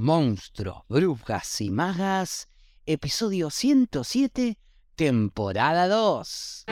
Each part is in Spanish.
Monstruos, Brujas y Magas, episodio 107, temporada 2.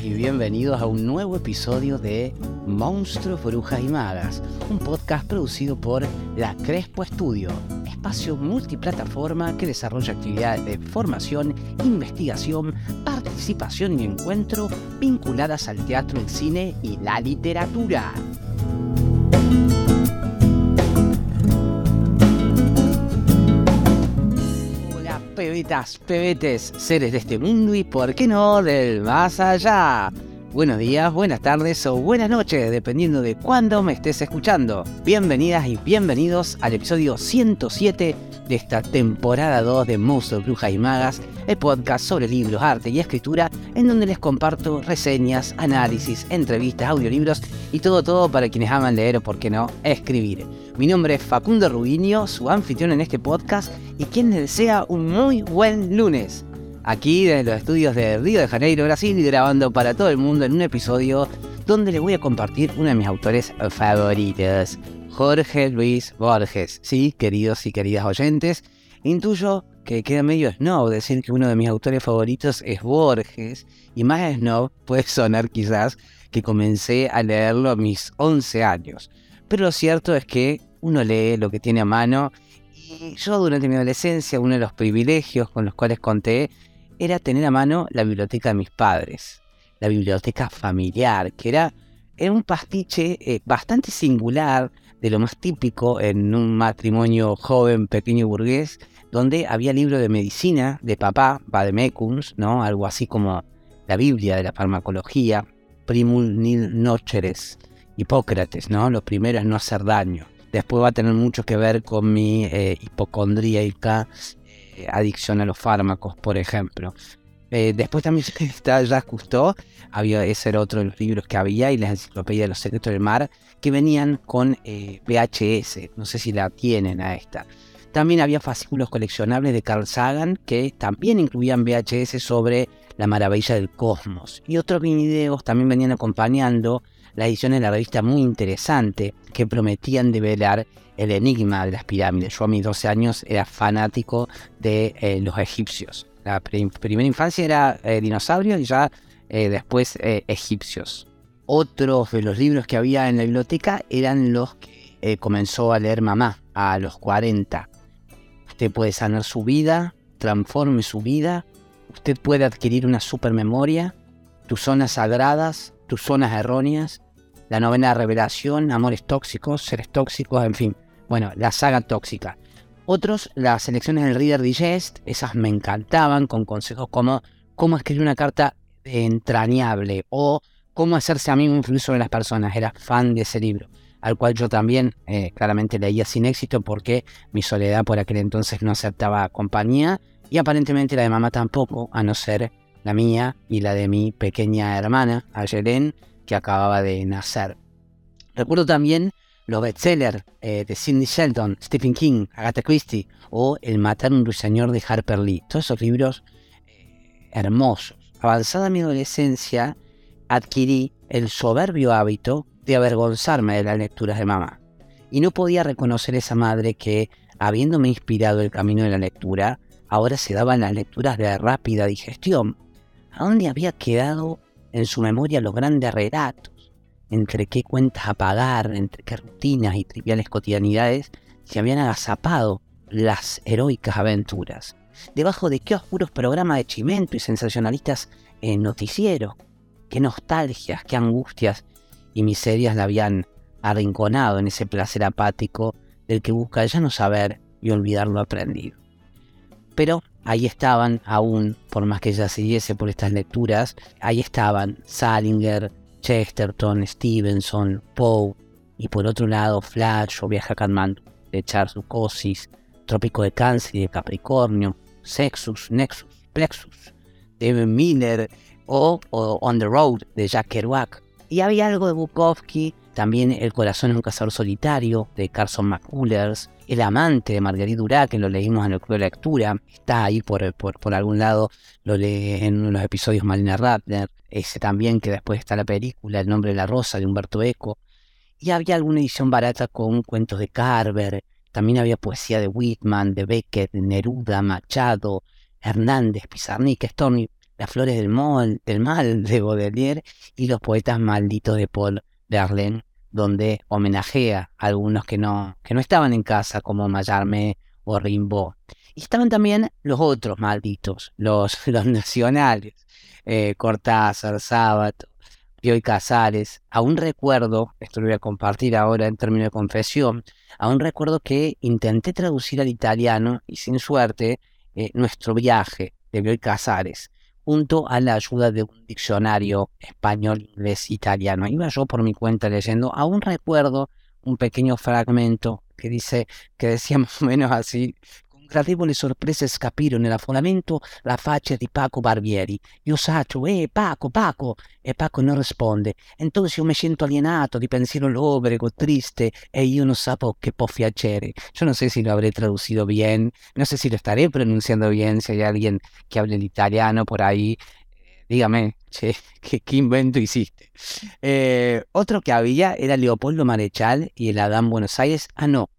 Y bienvenidos a un nuevo episodio de Monstruos, Brujas y Magas, un podcast producido por la Crespo Estudio, espacio multiplataforma que desarrolla actividades de formación, investigación, participación y encuentro vinculadas al teatro, el cine y la literatura. Pebetas, pebetes, seres de este mundo y por qué no del más allá. Buenos días, buenas tardes o buenas noches, dependiendo de cuándo me estés escuchando. Bienvenidas y bienvenidos al episodio 107 de esta temporada 2 de Monstruos, Brujas y Magas, el podcast sobre libros, arte y escritura, en donde les comparto reseñas, análisis, entrevistas, audiolibros y todo todo para quienes aman leer o, por qué no, escribir. Mi nombre es Facundo Rubinio, su anfitrión en este podcast y quien les desea un muy buen lunes aquí desde los estudios de Río de Janeiro, Brasil, grabando para todo el mundo en un episodio donde le voy a compartir uno de mis autores favoritos, Jorge Luis Borges. Sí, queridos y queridas oyentes, intuyo que queda medio snob decir que uno de mis autores favoritos es Borges, y más snob puede sonar quizás que comencé a leerlo a mis 11 años. Pero lo cierto es que uno lee lo que tiene a mano y yo durante mi adolescencia uno de los privilegios con los cuales conté era tener a mano la biblioteca de mis padres, la biblioteca familiar, que era, un pastiche eh, bastante singular de lo más típico en un matrimonio joven, pequeño burgués, donde había libros de medicina de papá, Vademecums, ¿no? algo así como la Biblia de la farmacología, Primul Nil Nocheres, Hipócrates, ¿no? Lo primero es no hacer daño. Después va a tener mucho que ver con mi eh, hipocondríaca eh, adicción a los fármacos, por ejemplo. Eh, después también está Jacques Cousteau, había, ese era otro de los libros que había, y la enciclopedia de los secretos del mar, que venían con eh, VHS, no sé si la tienen a esta. También había fascículos coleccionables de Carl Sagan que también incluían VHS sobre la maravilla del cosmos. Y otros videos también venían acompañando la edición de la revista muy interesante que prometían develar el enigma de las pirámides. Yo a mis 12 años era fanático de eh, los egipcios. La primera infancia era eh, dinosaurios y ya eh, después egipcios. Otros de los libros que había en la biblioteca eran los que comenzó a leer mamá a los 40. Usted puede sanar su vida, transforme su vida, usted puede adquirir una supermemoria, tus zonas sagradas, tus zonas erróneas, la novena revelación, amores tóxicos, seres tóxicos, en fin. Bueno, la saga tóxica. Otros, las selecciones del Reader Digest, esas me encantaban, con consejos como cómo escribir una carta entrañable o cómo hacerse amigo influir sobre las personas. Era fan de ese libro, al cual yo también eh, claramente leía sin éxito porque mi soledad por aquel entonces no aceptaba compañía y aparentemente la de mamá tampoco, a no ser la mía y la de mi pequeña hermana, Ayelen, que acababa de nacer. Recuerdo también los bestsellers eh, de Sidney Sheldon, Stephen King, Agatha Christie o El matar un ruiseñor de Harper Lee. Todos esos libros eh, hermosos. Avanzada mi adolescencia, adquirí el soberbio hábito de avergonzarme de las lecturas de mamá. Y no podía reconocer esa madre que, habiéndome inspirado el camino de la lectura, ahora se daban las lecturas de rápida digestión. ¿A dónde había quedado en su memoria los grandes relatos? entre qué cuentas a pagar, entre qué rutinas y triviales cotidianidades se habían agazapado las heroicas aventuras. Debajo de qué oscuros programas de chimento y sensacionalistas en noticiero. Qué nostalgias, qué angustias y miserias la habían arrinconado en ese placer apático del que busca ya no saber y olvidar lo aprendido. Pero ahí estaban aún, por más que ya siguiese por estas lecturas, ahí estaban Salinger, Chesterton, Stevenson, Poe, y por otro lado Flash o Viaje a de Charles Lucosis, Trópico de Cáncer y de Capricornio, Sexus, Nexus, Plexus, de Miller o, On the Road de Jack Kerouac. Y había algo de Bukowski, también El corazón es un cazador solitario de Carson McCullers, El amante de Marguerite Durá, que lo leímos en el club de lectura, está ahí por, por, algún lado, lo lee en uno de los episodios Malina Ratner, ese también que después está la película, El nombre de la rosa, de Humberto Eco. Y había alguna edición barata con cuentos de Carver, también había poesía de Whitman, de Beckett, de Neruda, Machado, Hernández, Pizarnik, Stormy, Las flores del, mal de Baudelaire y Los poetas malditos de Paul Verlaine, donde homenajea a algunos que no, que no estaban en casa, como Mallarmé o Rimbaud. Y estaban también los otros malditos, los, los nacionales, eh, Cortázar, Sábato, Pioy Casares. Aún recuerdo, esto lo voy a compartir ahora en términos de confesión, aún recuerdo que intenté traducir al italiano y sin suerte eh, nuestro viaje de Bioy Casares, junto a la ayuda de un diccionario español, inglés, italiano. Iba yo por mi cuenta leyendo, aún recuerdo un pequeño fragmento que dice, que decía más o menos así, gradevole sorpresa scapirono nell'affollamento la faccia di Paco Barbieri. Io saccio, eh Paco, Paco, e Paco non risponde. Entonces io mi sento alienato, di pensiero lobrego, triste, e io non sapo che può piacere. Yo no sé si lo habré traducido bien, no sé si lo estaré pronunciando bien, si hay alguien que hable el italiano por ahí, dígame, che, ¿qué, ¿qué, invento hiciste? Eh, otro que había era Leopoldo Marechal y el Adán Buenos Aires. Ah, no,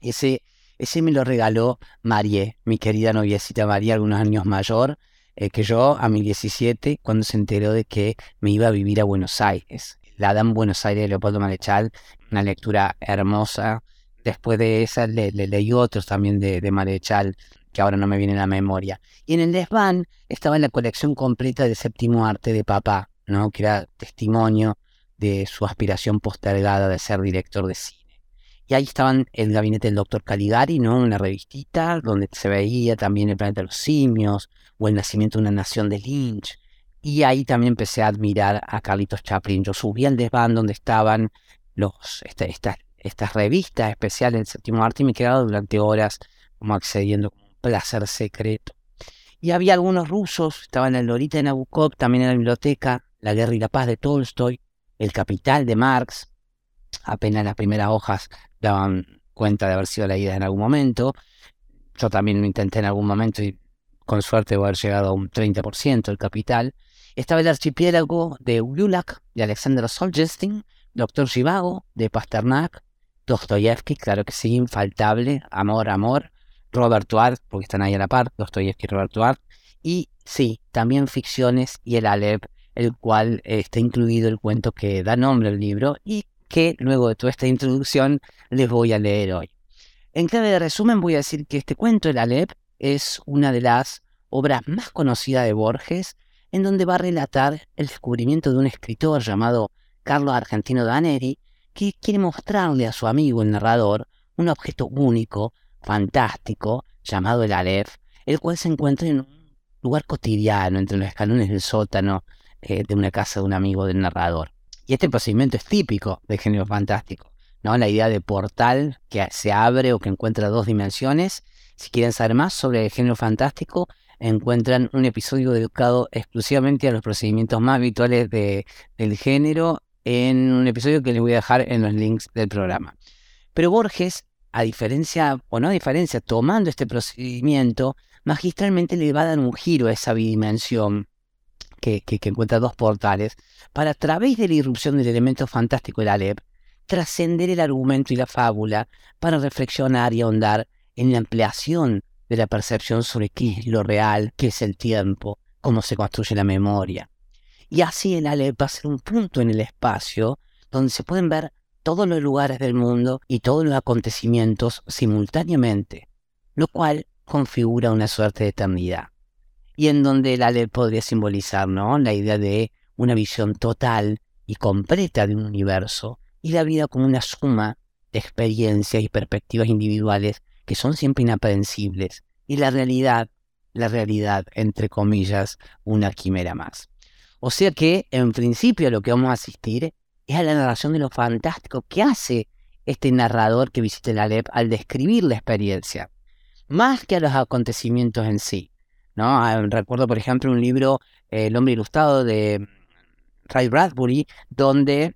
ese ese me lo regaló Marie, mi querida noviecita María, algunos años mayor eh, que yo, a mis 17, cuando se enteró de que me iba a vivir a Buenos Aires. La Dan Buenos Aires de Leopoldo Marechal, una lectura hermosa. Después de esa le, leí otros también de, Marechal, que ahora no me viene a la memoria. Y en el desván estaba la colección completa de Séptimo Arte de Papá, ¿no? que era testimonio de su aspiración postergada de ser director de cine. Y ahí estaban el gabinete del doctor Caligari, ¿no? Una revistita donde se veía también el planeta de los simios o el nacimiento de una nación de Lynch. Y ahí también empecé a admirar a Carlitos Chaplin. Yo subí al desván donde estaban los, este, estas revistas especiales del séptimo arte y me quedaba durante horas como accediendo como un placer secreto. Y había algunos rusos, estaban en el Lorita de Nabokov, también en la biblioteca, La guerra y la paz de Tolstoy, El capital de Marx, apenas las primeras hojas daban cuenta de haber sido leídas en algún momento. Yo también lo intenté en algún momento y con suerte voy a haber llegado a un 30% del capital. Estaba el archipiélago de Ululak de Alexander Solzhenitsyn, Doctor Zhivago de Pasternak, Dostoyevsky, claro que sí, infaltable, Amor, Amor, Robert Duart, porque están ahí a la par, Dostoyevsky y Robert Duart, y sí, también ficciones y el Alep, el cual está incluido el cuento que da nombre al libro y que luego de toda esta introducción les voy a leer hoy. En clave de resumen voy a decir que este cuento, El Alep, es una de las obras más conocidas de Borges, en donde va a relatar el descubrimiento de un escritor llamado Carlos Argentino Daneri, que quiere mostrarle a su amigo el narrador un objeto único, fantástico, llamado el Alep, el cual se encuentra en un lugar cotidiano entre los escalones del sótano eh, de una casa de un amigo del narrador. Y este procedimiento es típico del género fantástico, ¿no? La idea de portal que se abre o que encuentra dos dimensiones. Si quieren saber más sobre el género fantástico, encuentran un episodio dedicado exclusivamente a los procedimientos más habituales de, del género en un episodio que les voy a dejar en los links del programa. Pero Borges, a diferencia, o no a diferencia, tomando este procedimiento, magistralmente le va a dar un giro a esa bidimensión que, encuentra dos portales, para a través de la irrupción del elemento fantástico de la LEP, trascender el argumento y la fábula para reflexionar y ahondar en la ampliación de la percepción sobre qué es lo real, qué es el tiempo, cómo se construye la memoria. Y así el Alep va a ser un punto en el espacio donde se pueden ver todos los lugares del mundo y todos los acontecimientos simultáneamente, lo cual configura una suerte de eternidad y en donde la ley podría simbolizar ¿no? la idea de una visión total y completa de un universo y la vida como una suma de experiencias y perspectivas individuales que son siempre inaprehensibles y la realidad, la realidad, entre comillas, una quimera más. O sea que, en principio, lo que vamos a asistir es a la narración de lo fantástico que hace este narrador que visita la LEP al describir la experiencia, más que a los acontecimientos en sí. ¿No? Ah, recuerdo, por ejemplo, un libro, El hombre ilustrado de Ray Bradbury, donde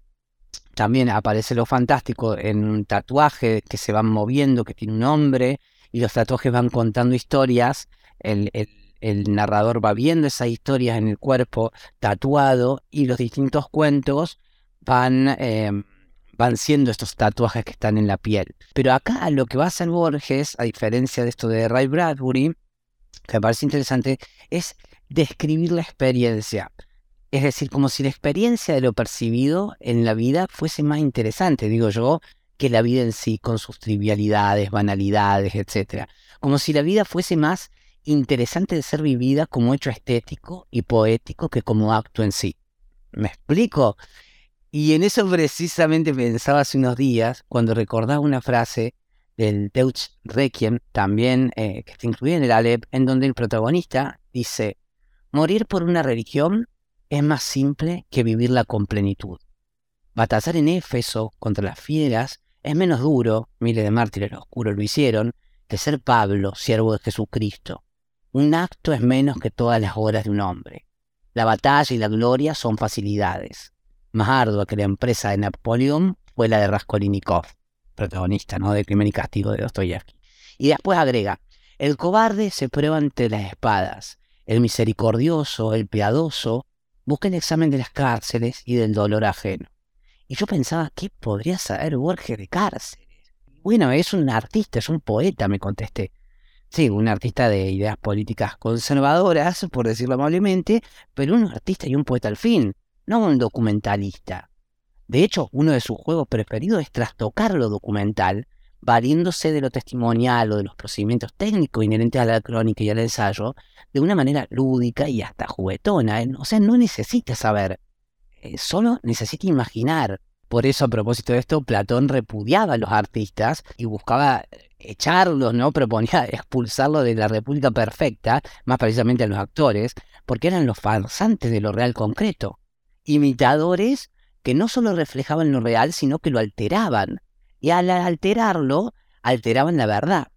también aparece lo fantástico en un tatuaje que se van moviendo, que tiene un nombre, y los tatuajes van contando historias. El, narrador va viendo esas historias en el cuerpo tatuado y los distintos cuentos van, em, van siendo estos tatuajes que están en la piel. Pero acá lo que va a hacer Borges, a diferencia de esto de Ray Bradbury, que me parece interesante, es describir la experiencia. Es decir, como si la experiencia de lo percibido en la vida fuese más interesante, digo yo, que la vida en sí, con sus trivialidades, banalidades, etc. Como si la vida fuese más interesante de ser vivida como hecho estético y poético que como acto en sí. ¿Me explico? Y en eso precisamente pensaba hace unos días cuando recordaba una frase del Deutsch Requiem, también eh, que está incluida en el Alep, en donde el protagonista dice, morir por una religión es más simple que vivirla con plenitud. Batallar en Éfeso contra las fieras es menos duro, miles de mártires oscuros lo hicieron, que ser Pablo, siervo de Jesucristo. Un acto es menos que todas las horas de un hombre. La batalla y la gloria son facilidades. Más ardua que la empresa de Napoleón fue la de Raskolnikov, protagonista ¿no? de Crimen y Castigo de Dostoyevsky. Y después agrega, el cobarde se prueba ante las espadas, el misericordioso, el piadoso, busca el examen de las cárceles y del dolor ajeno. Y yo pensaba, ¿qué podría saber Borges de cárceles? Bueno, es un artista, es un poeta, me contesté. Sí, un artista de ideas políticas conservadoras, por decirlo amablemente, pero un artista y un poeta al fin, no un documentalista. De hecho, uno de sus juegos preferidos es trastocar lo documental, valiéndose de lo testimonial o de los procedimientos técnicos inherentes a la crónica y al ensayo, de una manera lúdica y hasta juguetona. O sea, no necesita saber eh, solo necesita imaginar. Por eso, a propósito de esto, Platón repudiaba a los artistas y buscaba echarlos, ¿no? Proponía expulsarlos de la República Perfecta, más precisamente a los actores, porque eran los farsantes de lo real concreto. Imitadores que no solo reflejaban lo real, sino que lo alteraban. Y al alterarlo, alteraban la verdad.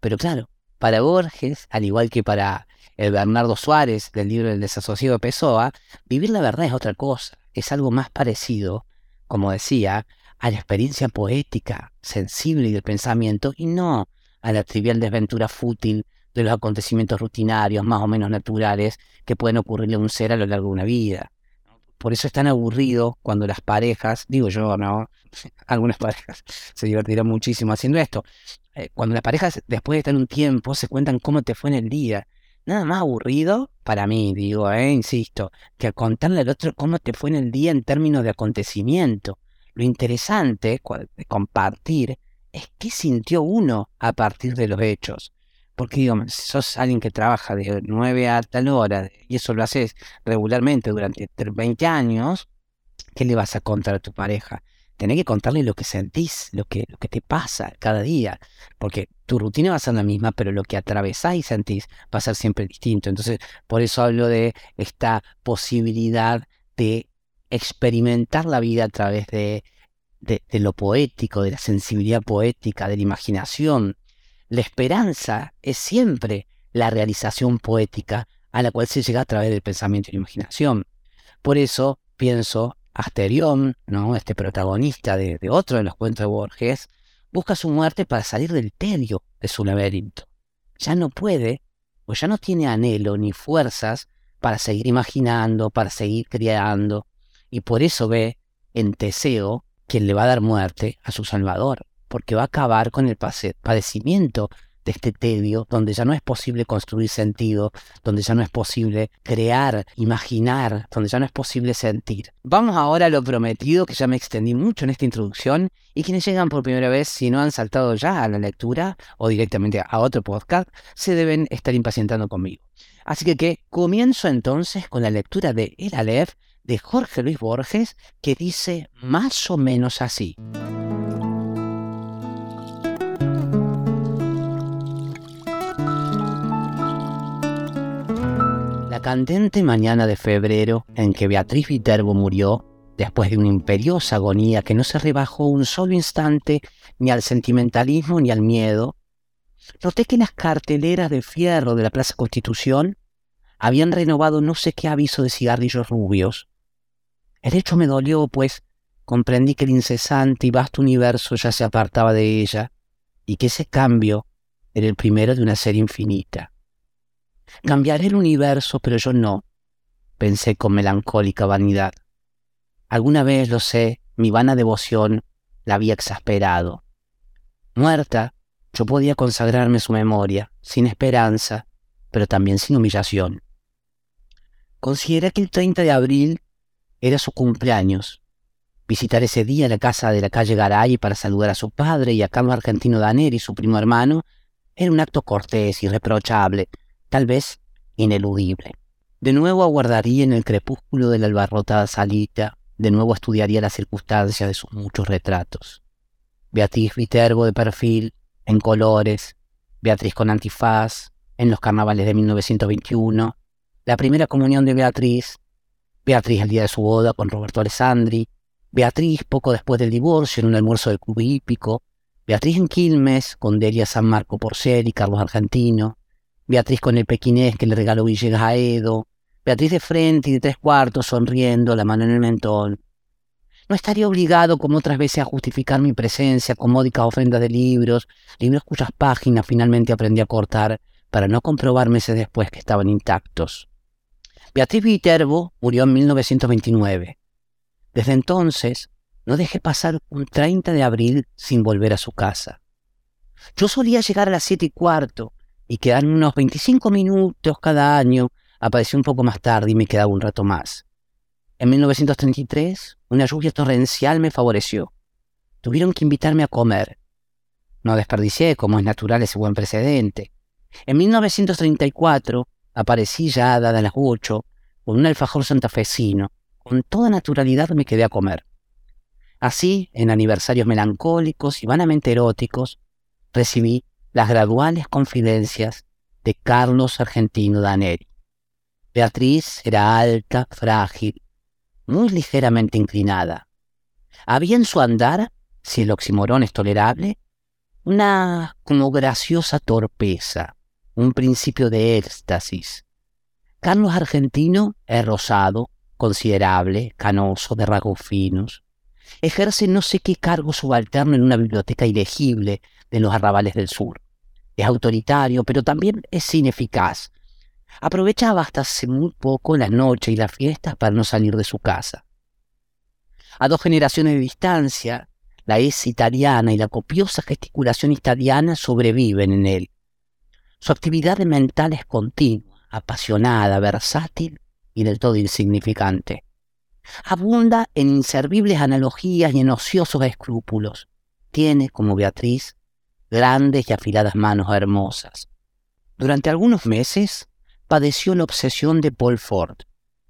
Pero claro, para Borges, al igual que para el Bernardo Suárez del libro El desasosiego de Pessoa, vivir la verdad es otra cosa es algo más parecido, como decía, a la experiencia poética, sensible y del pensamiento, y no a la trivial desventura fútil de los acontecimientos rutinarios, más o menos naturales, que pueden ocurrirle a un ser a lo largo de una vida. Por eso es tan aburrido cuando las parejas, digo yo, ¿no? Algunas parejas se divertirán muchísimo haciendo esto. Eh, cuando las parejas, después de estar un tiempo, se cuentan cómo te fue en el día nada más aburrido para mí, digo, eh, insisto, que contarle al otro cómo te fue en el día en términos de acontecimiento. Lo interesante de compartir es qué sintió uno a partir de los hechos. Porque digo, si sos alguien que trabaja de 9 a tal hora y eso lo haces regularmente durante 20 años, ¿qué le vas a contar a tu pareja? tenés que contarle lo que sentís, lo que, lo que te pasa cada día, porque tu rutina va a ser la misma, pero lo que atravesás y sentís va a ser siempre distinto. Entonces, por eso hablo de esta posibilidad de experimentar la vida a través de, de, lo poético, de la sensibilidad poética, de la imaginación. La esperanza es siempre la realización poética a la cual se llega a través del pensamiento y la imaginación. Por eso pienso Asterión, ¿no? este protagonista de, otro de los cuentos de Borges, busca su muerte para salir del tedio de su laberinto. Ya no puede, o ya no tiene anhelo ni fuerzas para seguir imaginando, para seguir creando, y por eso ve en Teseo quien le va a dar muerte a su Salvador, porque va a acabar con el padecimiento de este tedio, donde ya no es posible construir sentido, donde ya no es posible crear, imaginar, donde ya no es posible sentir. Vamos ahora a lo prometido, que ya me extendí mucho en esta introducción, y quienes llegan por primera vez, si no han saltado ya a la lectura o directamente a otro podcast, se deben estar impacientando conmigo. Así que, comienzo entonces con la lectura de El Aleph de Jorge Luis Borges, que dice más o menos así. Candente mañana de febrero en que Beatriz Viterbo murió, después de una imperiosa agonía que no se rebajó un solo instante ni al sentimentalismo ni al miedo, noté que las carteleras de fierro de la Plaza Constitución habían renovado no sé qué aviso de cigarrillos rubios. El hecho me dolió, pues, comprendí que el incesante y vasto universo ya se apartaba de ella y que ese cambio era el primero de una serie infinita. Cambiaré el universo, pero yo no, pensé con melancólica vanidad. Alguna vez, lo sé, mi vana devoción la había exasperado. Muerta, yo podía consagrarme su memoria, sin esperanza, pero también sin humillación. Consideré que el 30 de abril era su cumpleaños. Visitar ese día la casa de la calle Garay para saludar a su padre y a Carlos Argentino Daneri, su primo hermano, era un acto cortés, irreprochable, tal vez ineludible. De nuevo aguardaría en el crepúsculo de la albarrotada salita, de nuevo estudiaría las circunstancias de sus muchos retratos. Beatriz Viterbo de perfil, en colores, Beatriz con antifaz, en los carnavales de 1921, la primera comunión de Beatriz, Beatriz el día de su boda con Roberto Alessandri, Beatriz poco después del divorcio en un almuerzo del club hípico, Beatriz en Quilmes con Delia San Marco Porcel y Carlos Argentino, Beatriz con el pequinés que le regaló Villegas a Edo, Beatriz de frente y de tres cuartos sonriendo, la mano en el mentón, no estaría obligado, como otras veces, a justificar mi presencia con módicas ofrendas de libros, libros cuyas páginas finalmente aprendí a cortar para no comprobar meses después que estaban intactos. Beatriz Viterbo murió en 1929. Desde entonces, no dejé pasar un 30 de abril sin volver a su casa. Yo solía llegar a las siete y cuarto y quedarme unos 25 minutos cada año. Apareció un poco más tarde y me quedaba un rato más. En 1933, una lluvia torrencial me favoreció. Tuvieron que invitarme a comer. No desperdicié, como es natural, ese buen precedente. En 1934 aparecí ya dada las ocho con un alfajor santafesino. Con toda naturalidad me quedé a comer. Así, en aniversarios melancólicos y vanamente eróticos, recibí las graduales confidencias de Carlos Argentino Daneri. Beatriz era alta, frágil, muy ligeramente inclinada. Había en su andar, si el oximorón es tolerable, una como graciosa torpeza, un principio de éxtasis. Carlos Argentino es rosado, considerable, canoso, de rasgos finos. Ejerce no sé qué cargo subalterno en una biblioteca ilegible de los arrabales del sur. Es autoritario, pero también es ineficaz, Aprovechaba hasta hace muy poco la noche y las fiestas para no salir de su casa. A dos generaciones de distancia, la es italiana y la copiosa gesticulación italiana sobreviven en él. Su actividad mental es continua, apasionada, versátil y del todo insignificante. Abunda en inservibles analogías y en ociosos escrúpulos. Tiene, como Beatriz, grandes y afiladas manos hermosas. Durante algunos meses padeció la obsesión de Paul Ford,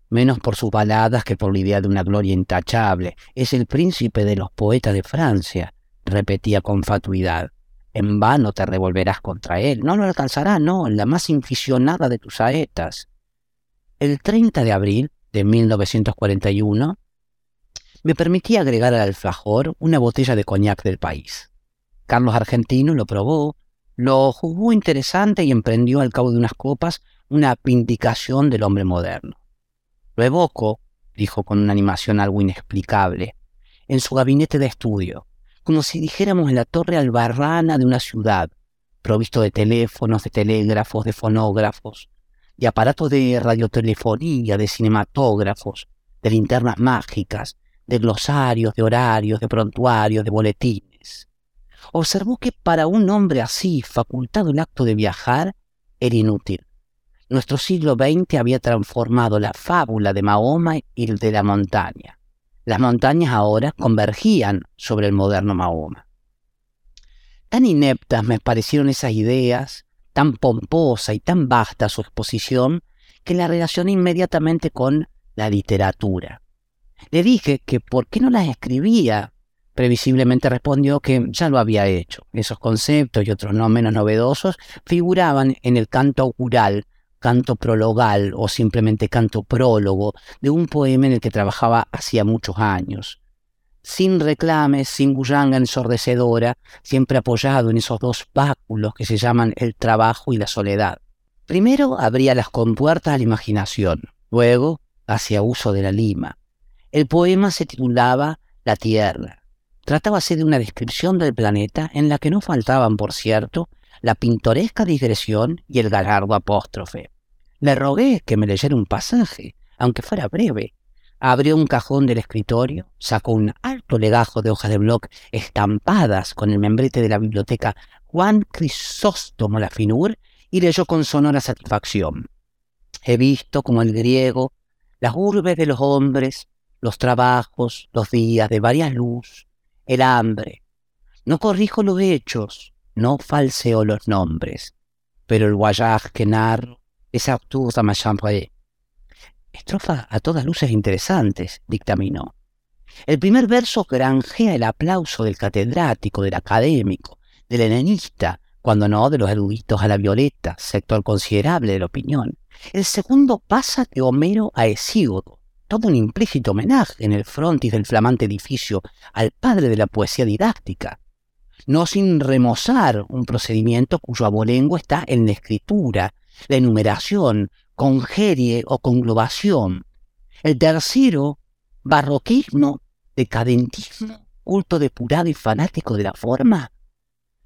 menos por sus baladas que por la idea de una gloria intachable. Es el príncipe de los poetas de Francia, repetía con fatuidad. En vano te revolverás contra él, no lo alcanzará, no, la más inficionada de tus saetas. El 30 de abril de 1941 me permití agregar al alfajor una botella de coñac del país. Carlos Argentino lo probó, lo juzgó interesante y emprendió al cabo de unas copas una vindicación del hombre moderno. Lo evoco, dijo con una animación algo inexplicable, en su gabinete de estudio, como si dijéramos en la torre albarrana de una ciudad, provisto de teléfonos, de telégrafos, de fonógrafos, de aparatos de radiotelefonía, de cinematógrafos, de linternas mágicas, de glosarios, de horarios, de prontuarios, de boletines. Observó que para un hombre así, facultado el acto de viajar, era inútil nuestro siglo XX había transformado la fábula de Mahoma y de la montaña. Las montañas ahora convergían sobre el moderno Mahoma. Tan ineptas me parecieron esas ideas, tan pomposa y tan vasta su exposición, que la relacioné inmediatamente con la literatura. Le dije que por qué no las escribía. Previsiblemente respondió que ya lo había hecho. Esos conceptos y otros no menos novedosos figuraban en el canto augural canto prologal o simplemente canto prólogo de un poema en el que trabajaba hacía muchos años. Sin reclames, sin bullanga ensordecedora, siempre apoyado en esos dos báculos que se llaman el trabajo y la soledad. Primero abría las compuertas a la imaginación, luego hacía uso de la lima. El poema se titulaba la Tierra. Tratábase de una descripción del planeta en la que no faltaban, por cierto, la pintoresca digresión y el galardo apóstrofe. Le rogué que me leyera un pasaje, aunque fuera breve. Abrió un cajón del escritorio, sacó un alto legajo de hojas de bloc estampadas con el membrete de la biblioteca Juan Crisóstomo Lafinur y leyó con sonora satisfacción. He visto como el griego las urbes de los hombres, los trabajos, los días de varias luz, el hambre. No corrijo los hechos, no falseo los nombres, pero el voyage que narro es absurda ma chambre. Estrofa a todas luces interesantes, dictaminó. El primer verso granjea el aplauso del catedrático, del académico, del helenista, cuando no de los eruditos a la violeta, sector considerable de la opinión. El segundo pasa de Homero a Hesíodo, todo un implícito homenaje en el frontis del flamante edificio al padre de la poesía didáctica, no sin remozar un procedimiento cuyo abolengo está en la escritura, la enumeración, congerie o conglobación. El tercero, barroquismo, decadentismo, culto depurado y fanático de la forma,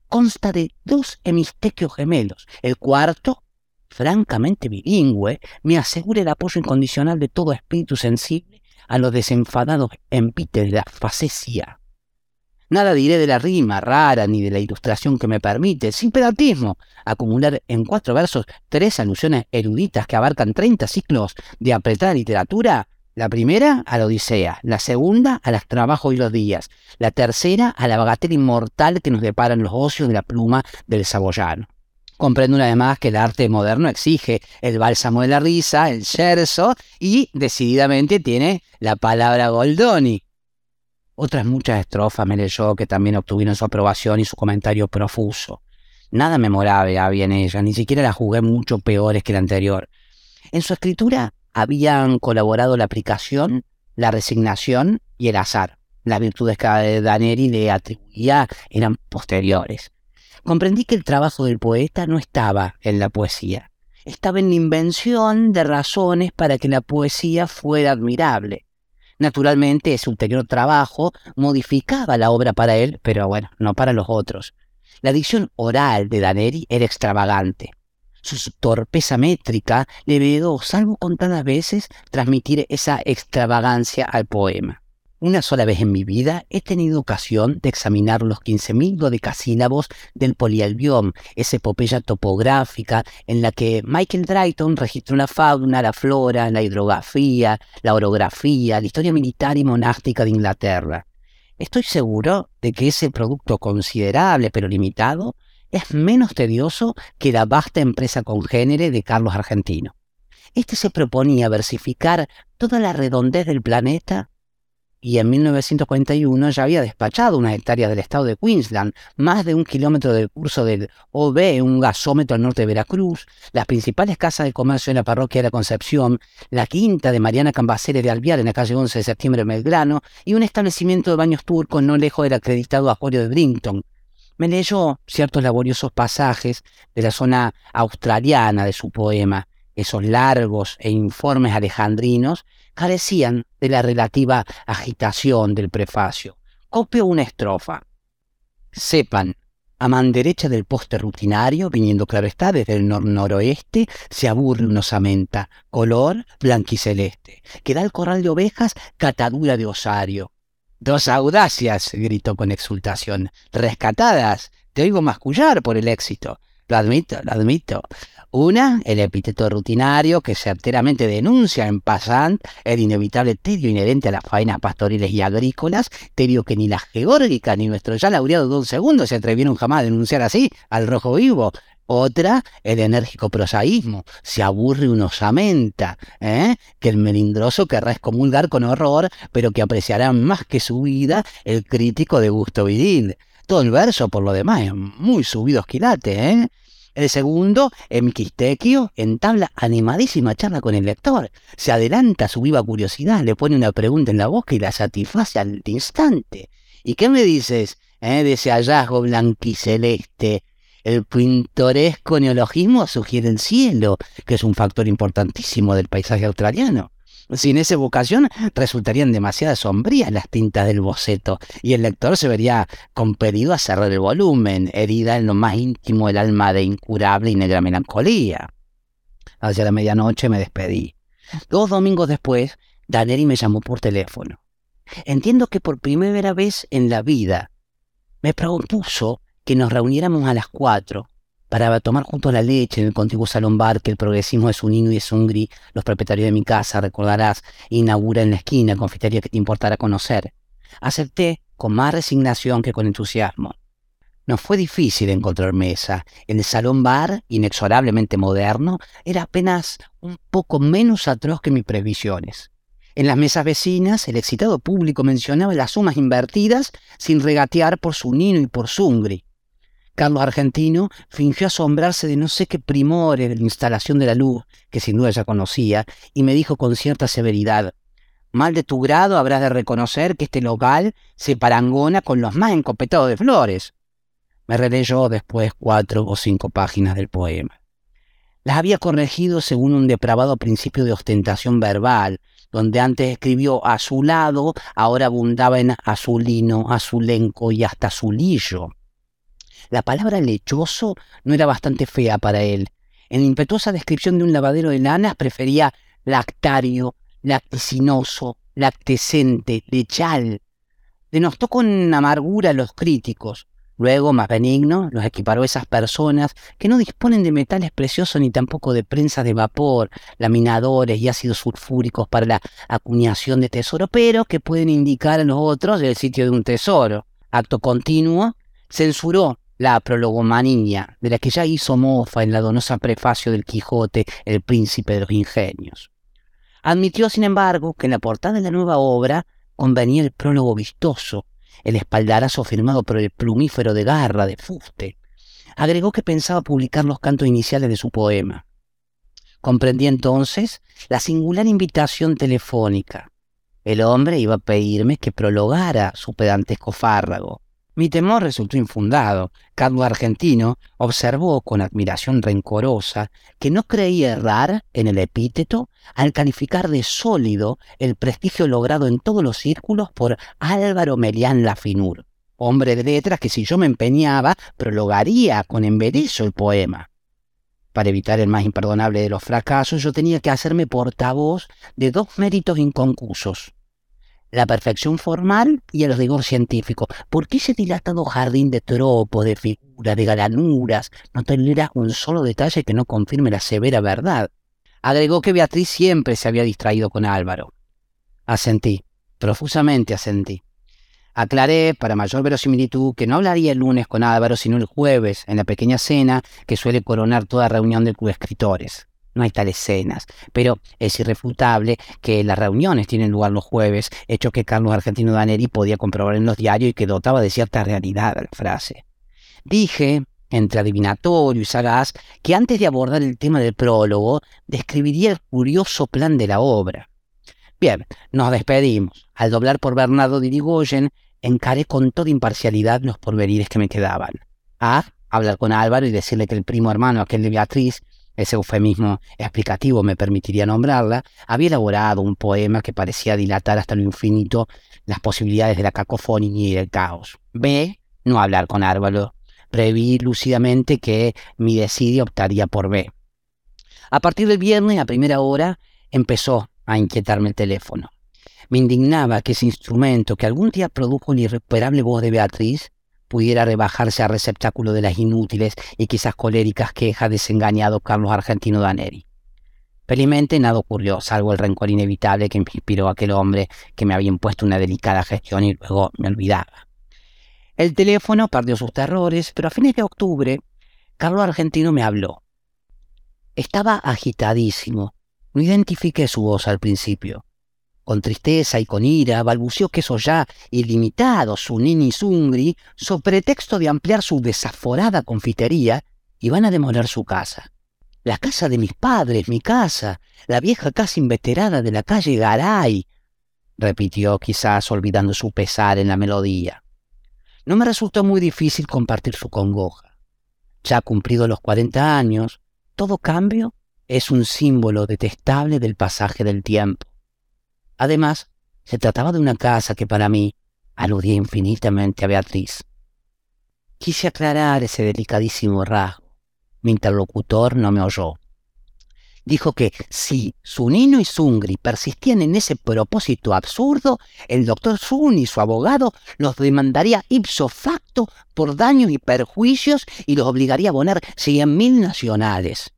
consta de dos hemistequios gemelos. El cuarto, francamente bilingüe, me asegura el apoyo incondicional de todo espíritu sensible a los desenfadados empites de la facesia. Nada diré de la rima rara ni de la ilustración que me permite, sin pedantismo, acumular en cuatro versos tres alusiones eruditas que abarcan treinta ciclos de apretada literatura. La primera a la Odisea, la segunda a los trabajos y los días, la tercera a la bagatela inmortal que nos deparan los ocios de la pluma del saboyano. Comprendo una vez más que el arte moderno exige el bálsamo de la risa, el scherzo, y decididamente tiene la palabra Goldoni, otras muchas estrofas me leyó que también obtuvieron su aprobación y su comentario profuso. Nada memorable había en ella, ni siquiera la jugué mucho peores que la anterior. En su escritura habían colaborado la aplicación, la resignación y el azar. Las virtudes que Daneri le atribuía eran posteriores. Comprendí que el trabajo del poeta no estaba en la poesía, estaba en la invención de razones para que la poesía fuera admirable. Naturalmente, su ulterior trabajo modificaba la obra para él, pero bueno, no para los otros. La dicción oral de Daneri era extravagante. Su torpeza métrica le vedó, salvo contadas veces, transmitir esa extravagancia al poema. Una sola vez en mi vida he tenido ocasión de examinar los 15.000 dodecasílabos del Polialbión, esa epopeya topográfica en la que Michael Drayton registró la fauna, la flora, la hidrografía, la orografía, la historia militar y monástica de Inglaterra. Estoy seguro de que ese producto considerable pero limitado es menos tedioso que la vasta empresa congénere de Carlos Argentino. Este se proponía versificar toda la redondez del planeta y en 1941 ya había despachado unas hectáreas del estado de Queensland, más de un kilómetro del curso del OB, un gasómetro al norte de Veracruz, las principales casas de comercio en la parroquia de la Concepción, la quinta de Mariana Cambaceres de Alviar en la calle 11 de septiembre de Belgrano y un establecimiento de baños turcos no lejos del acreditado acuario de Brinton. Me leyó ciertos laboriosos pasajes de la zona australiana de su poema, esos largos e informes alejandrinos carecían de la relativa agitación del prefacio. Copio una estrofa. Sepan, a man derecha del poste rutinario, viniendo claro está desde el nor-noroeste, se aburre una osamenta, color blanquiceleste, que da al corral de ovejas catadura de osario. Dos audacias, gritó con exultación, rescatadas, te oigo mascullar por el éxito. Lo admito, lo admito. Una, el epíteto rutinario que certeramente denuncia en Passant el inevitable tedio inherente a las faenas pastoriles y agrícolas, tedio que ni la geórgica ni nuestro ya laureado Don Segundo se atrevieron jamás a denunciar así al rojo vivo. Otra, el enérgico prosaísmo. Se aburre una osamenta, ¿eh? que el melindroso querrá excomulgar con horror, pero que apreciará más que su vida el crítico de gusto viril. Todo el verso, por lo demás, es muy subido esquilate, ¿eh? El segundo, Emquistequio, entabla animadísima charla con el lector. Se adelanta a su viva curiosidad, le pone una pregunta en la boca y la satisface al instante. ¿Y qué me dices eh, de ese hallazgo blanquiceleste? El pintoresco neologismo sugiere el cielo, que es un factor importantísimo del paisaje australiano. Sin esa evocación resultarían demasiado sombrías las tintas del boceto y el lector se vería compelido a cerrar el volumen, herida en lo más íntimo del alma de incurable y negra melancolía. Hacia la medianoche me despedí. Dos domingos después, Daneri me llamó por teléfono. Entiendo que por primera vez en la vida me propuso que nos reuniéramos a las cuatro para tomar juntos la leche en el contiguo salón bar que el progresismo es un inu y es un gris, los propietarios de mi casa, recordarás, inaugura en la esquina, confitería que te importará conocer. Acepté con más resignación que con entusiasmo. No fue difícil encontrar mesa. El salón bar, inexorablemente moderno, era apenas un poco menos atroz que mis previsiones. En las mesas vecinas, el excitado público mencionaba las sumas invertidas sin regatear por su nino y por su ungri. Carlos Argentino fingió asombrarse de no sé qué primores de la instalación de la luz, que sin duda ya conocía, y me dijo con cierta severidad, Mal de tu grado habrás de reconocer que este local se parangona con los más encopetados de flores. Me releyó después cuatro o cinco páginas del poema. Las había corregido según un depravado principio de ostentación verbal, donde antes escribió a su lado, ahora abundaba en azulino, azulenco y hasta azulillo. La palabra lechoso no era bastante fea para él. En la impetuosa descripción de un lavadero de lanas prefería lactario, lacticinoso, lactescente, lechal. Denostó con amargura a los críticos. Luego, más benigno, los equiparó a esas personas que no disponen de metales preciosos ni tampoco de prensa de vapor, laminadores y ácidos sulfúricos para la acuñación de tesoro, pero que pueden indicar a los otros el sitio de un tesoro. Acto continuo, censuró la prologomanía, de la que ya hizo mofa en la donosa prefacio del Quijote, el príncipe de los ingenios. Admitió, sin embargo, que en la portada de la nueva obra convenía el prólogo vistoso, el espaldarazo firmado por el plumífero de garra de fuste. Agregó que pensaba publicar los cantos iniciales de su poema. Comprendí entonces la singular invitación telefónica. El hombre iba a pedirme que prologara su pedantesco fárrago. Mi temor resultó infundado. Carlos Argentino observó con admiración rencorosa que no creía errar en el epíteto al calificar de sólido el prestigio logrado en todos los círculos por Álvaro Melián Lafinur, hombre de letras que si yo me empeñaba prologaría con embelezo el poema. Para evitar el más imperdonable de los fracasos, yo tenía que hacerme portavoz de dos méritos inconclusos la perfección formal y el rigor científico. ¿Por qué ese dilatado jardín de tropos, de figuras, de galanuras no tolera un solo detalle que no confirme la severa verdad? Agregó que Beatriz siempre se había distraído con Álvaro. Asentí, profusamente asentí. Aclaré, para mayor verosimilitud, que no hablaría el lunes con Álvaro, sino el jueves, en la pequeña cena que suele coronar toda reunión del club de escritores no hay tales escenas, pero es irrefutable que las reuniones tienen lugar los jueves, hecho que Carlos Argentino Daneri podía comprobar en los diarios y que dotaba de cierta realidad a la frase. Dije, entre adivinatorio y sagaz, que antes de abordar el tema del prólogo, describiría el curioso plan de la obra. Bien, nos despedimos. Al doblar por Bernardo de Irigoyen, encaré con toda imparcialidad los porvenires que me quedaban. A. Hablar con Álvaro y decirle que el primo hermano, aquel de Beatriz, ese eufemismo explicativo me permitiría nombrarla, había elaborado un poema que parecía dilatar hasta lo infinito las posibilidades de la cacofonía y del caos. B. No hablar con Árvalo. Preví lúcidamente que mi decidio optaría por B. A partir del viernes, a primera hora, empezó a inquietarme el teléfono. Me indignaba que ese instrumento que algún día produjo la irrecuperable voz de Beatriz pudiera rebajarse al receptáculo de las inútiles y quizás coléricas quejas desengañado Carlos Argentino Daneri. Felizmente nada ocurrió, salvo el rencor inevitable que me inspiró aquel hombre que me había impuesto una delicada gestión y luego me olvidaba. El teléfono perdió sus terrores, pero a fines de octubre, Carlos Argentino me habló. Estaba agitadísimo. No identifiqué su voz al principio. Con tristeza y con ira balbució que eso ya ilimitado su nini zungri, so pretexto de ampliar su desaforada confitería, iban a demoler su casa. La casa de mis padres, mi casa, la vieja casa inveterada de la calle Garay, repitió quizás olvidando su pesar en la melodía. No me resultó muy difícil compartir su congoja. Ya cumplido los cuarenta años, todo cambio es un símbolo detestable del pasaje del tiempo. Además, se trataba de una casa que para mí aludía infinitamente a Beatriz. Quise aclarar ese delicadísimo rasgo. Mi interlocutor no me oyó dijo que si Zunino y Zungri persistían en ese propósito absurdo, el doctor Zun y su abogado los demandaría ipso facto por daños y perjuicios y los obligaría a abonar cien mil nacionales.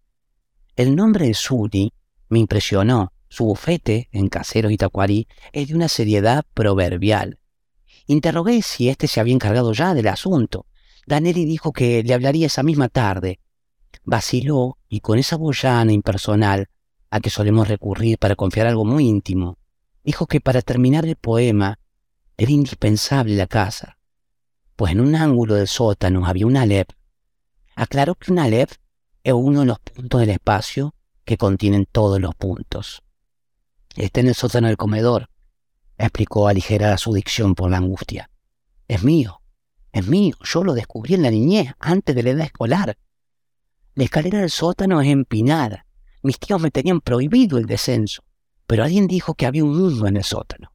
El nombre de Zuni me impresionó. Su bufete, en Casero y Tacuarí, es de una seriedad proverbial. Interrogué si éste se había encargado ya del asunto. Danelli dijo que le hablaría esa misma tarde, vaciló y con esa voz llana impersonal a que solemos recurrir para confiar algo muy íntimo, dijo que para terminar el poema era indispensable la casa, pues en un ángulo del sótano había una Alep. Aclaró que una Alep es uno de los puntos del espacio que contienen todos los puntos. Está en el sótano del comedor, explicó aligerada su dicción por la angustia. Es mío, es mío, yo lo descubrí en la niñez, antes de la edad escolar. La escalera del sótano es empinada. Mis tíos me tenían prohibido el descenso, pero alguien dijo que había un mundo en el sótano.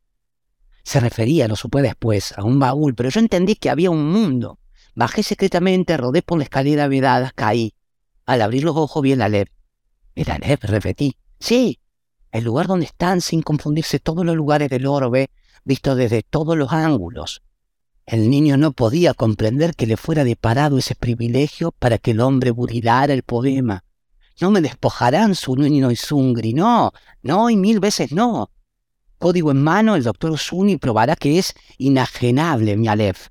Se refería, lo supe después, a un baúl, pero yo entendí que había un mundo. Bajé secretamente, rodé por la escalera vedada, caí. Al abrir los ojos vi el Alep. El Alep, repetí. Sí, el lugar donde están, sin confundirse, todos los lugares del orbe, visto desde todos los ángulos. El niño no podía comprender que le fuera deparado ese privilegio para que el hombre burilara el poema. No me despojarán su niño y Zungri, no, no y mil veces no. Código en mano, el doctor Zuni probará que es inajenable mi Aleph.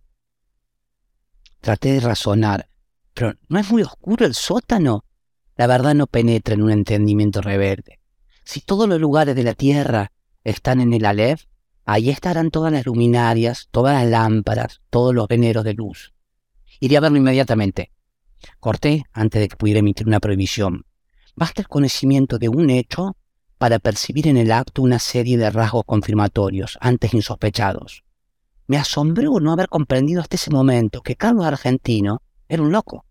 Traté de razonar, pero ¿no es muy oscuro el sótano? La verdad no penetra en un entendimiento rebelde. Si todos los lugares de la tierra están en el Aleph, Allí estarán todas las luminarias, todas las lámparas, todos los veneros de luz. Iré a verlo inmediatamente. Corté antes de que pudiera emitir una prohibición. Basta el conocimiento de un hecho para percibir en el acto una serie de rasgos confirmatorios, antes insospechados. Me asombró no haber comprendido hasta ese momento que Carlos Argentino era un loco.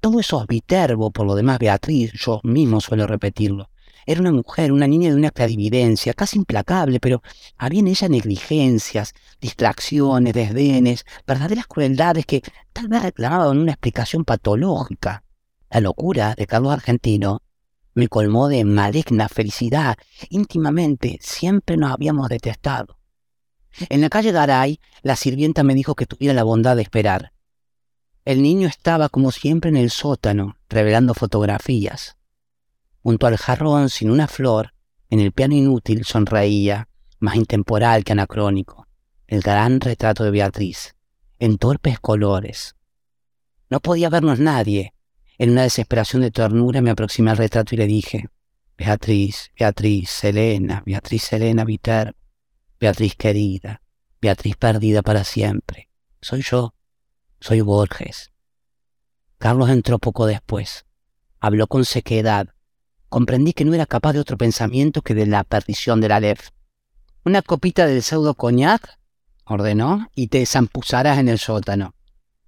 Todo eso es viterbo, por lo demás Beatriz, yo mismo suelo repetirlo, era una mujer, una niña de una clarividencia, casi implacable, pero había en ella negligencias, distracciones, desdenes, verdaderas crueldades que tal vez reclamaban una explicación patológica. La locura de Carlos Argentino me colmó de maligna felicidad. Íntimamente siempre nos habíamos detestado. En la calle Garay, la sirvienta me dijo que tuviera la bondad de esperar. El niño estaba como siempre en el sótano, revelando fotografías. Junto al jarrón sin una flor, en el piano inútil sonreía, más intemporal que anacrónico, el gran retrato de Beatriz, en torpes colores. No podía vernos nadie. En una desesperación de ternura me aproximé al retrato y le dije, Beatriz, Beatriz, Selena, Beatriz, Selena Viter, Beatriz querida, Beatriz perdida para siempre. Soy yo, soy Borges. Carlos entró poco después. Habló con sequedad, comprendí que no era capaz de otro pensamiento que de la perdición del Aleph. Una copita del pseudo coñac, ordenó, y te zampuzarás en el sótano.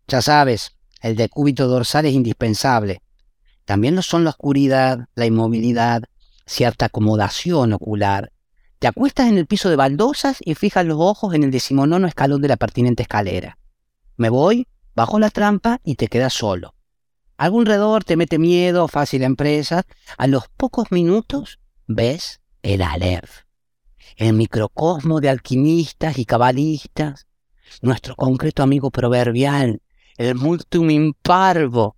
Ya sabes, el decúbito dorsal es indispensable. También lo son la oscuridad, la inmovilidad, cierta acomodación ocular. Te acuestas en el piso de baldosas y fijas los ojos en el decimonono escalón de la pertinente escalera. Me voy, bajo la trampa y te quedas solo. Algún redor te mete miedo, fácil empresa. A los pocos minutos ves el Aleph, el microcosmo de alquimistas y cabalistas, nuestro concreto amigo proverbial, el multum imparvo.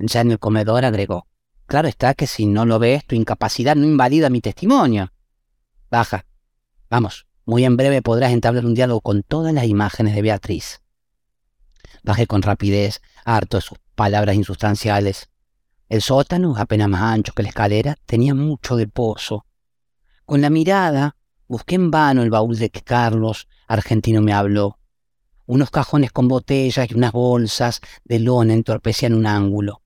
Ya en el comedor agregó, claro está que si no lo ves, tu incapacidad no invalida mi testimonio. Baja, vamos, muy en breve podrás entablar un diálogo con todas las imágenes de Beatriz. Bajé con rapidez, harto de sus palabras insustanciales. El sótano, apenas más ancho que la escalera, tenía mucho de pozo. Con la mirada busqué en vano el baúl de que Carlos argentino me habló. Unos cajones con botellas y unas bolsas de lona entorpecían un ángulo.